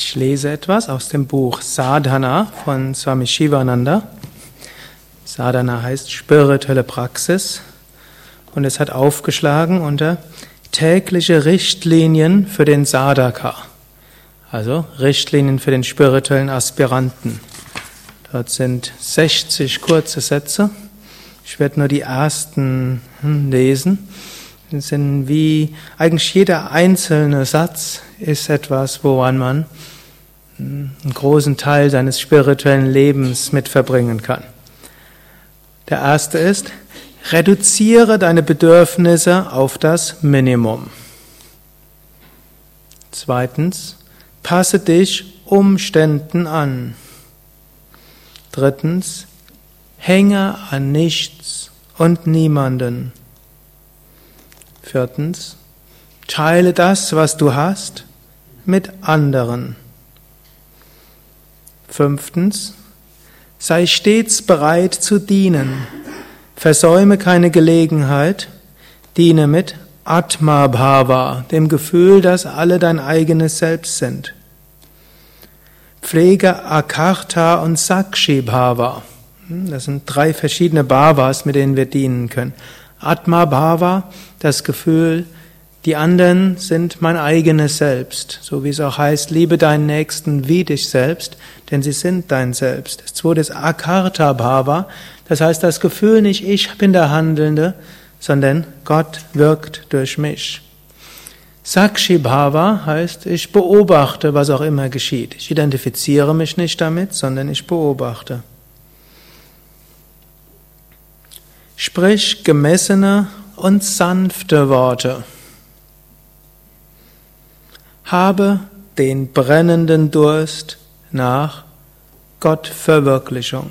Ich lese etwas aus dem Buch Sadhana von Swami Shivananda. Sadhana heißt spirituelle Praxis und es hat aufgeschlagen unter tägliche Richtlinien für den Sadhaka, also Richtlinien für den spirituellen Aspiranten. Dort sind 60 kurze Sätze. Ich werde nur die ersten hm, lesen. Das sind wie eigentlich jeder einzelne Satz ist etwas, woran man hm, einen großen Teil seines spirituellen Lebens mit verbringen kann. Der erste ist, reduziere deine Bedürfnisse auf das Minimum. Zweitens, passe dich Umständen an. Drittens, hänge an nichts und niemanden. Viertens, teile das, was du hast, mit anderen. Fünftens, sei stets bereit zu dienen. Versäume keine Gelegenheit, diene mit Atma Bhava, dem Gefühl, dass alle dein eigenes Selbst sind. Pflege Akarta und Sakshi Bhava. Hm, das sind drei verschiedene Bhavas, mit denen wir dienen können. Atma Bhava, das Gefühl, die anderen sind mein eigenes Selbst, so wie es auch heißt, liebe deinen Nächsten wie dich selbst, denn sie sind dein Selbst. Das zweite ist Akarta Bhava, das heißt das Gefühl nicht, ich bin der Handelnde, sondern Gott wirkt durch mich. Sakshi Bhava heißt, ich beobachte, was auch immer geschieht. Ich identifiziere mich nicht damit, sondern ich beobachte. Sprich gemessene und sanfte Worte. Habe den brennenden Durst nach Gottverwirklichung.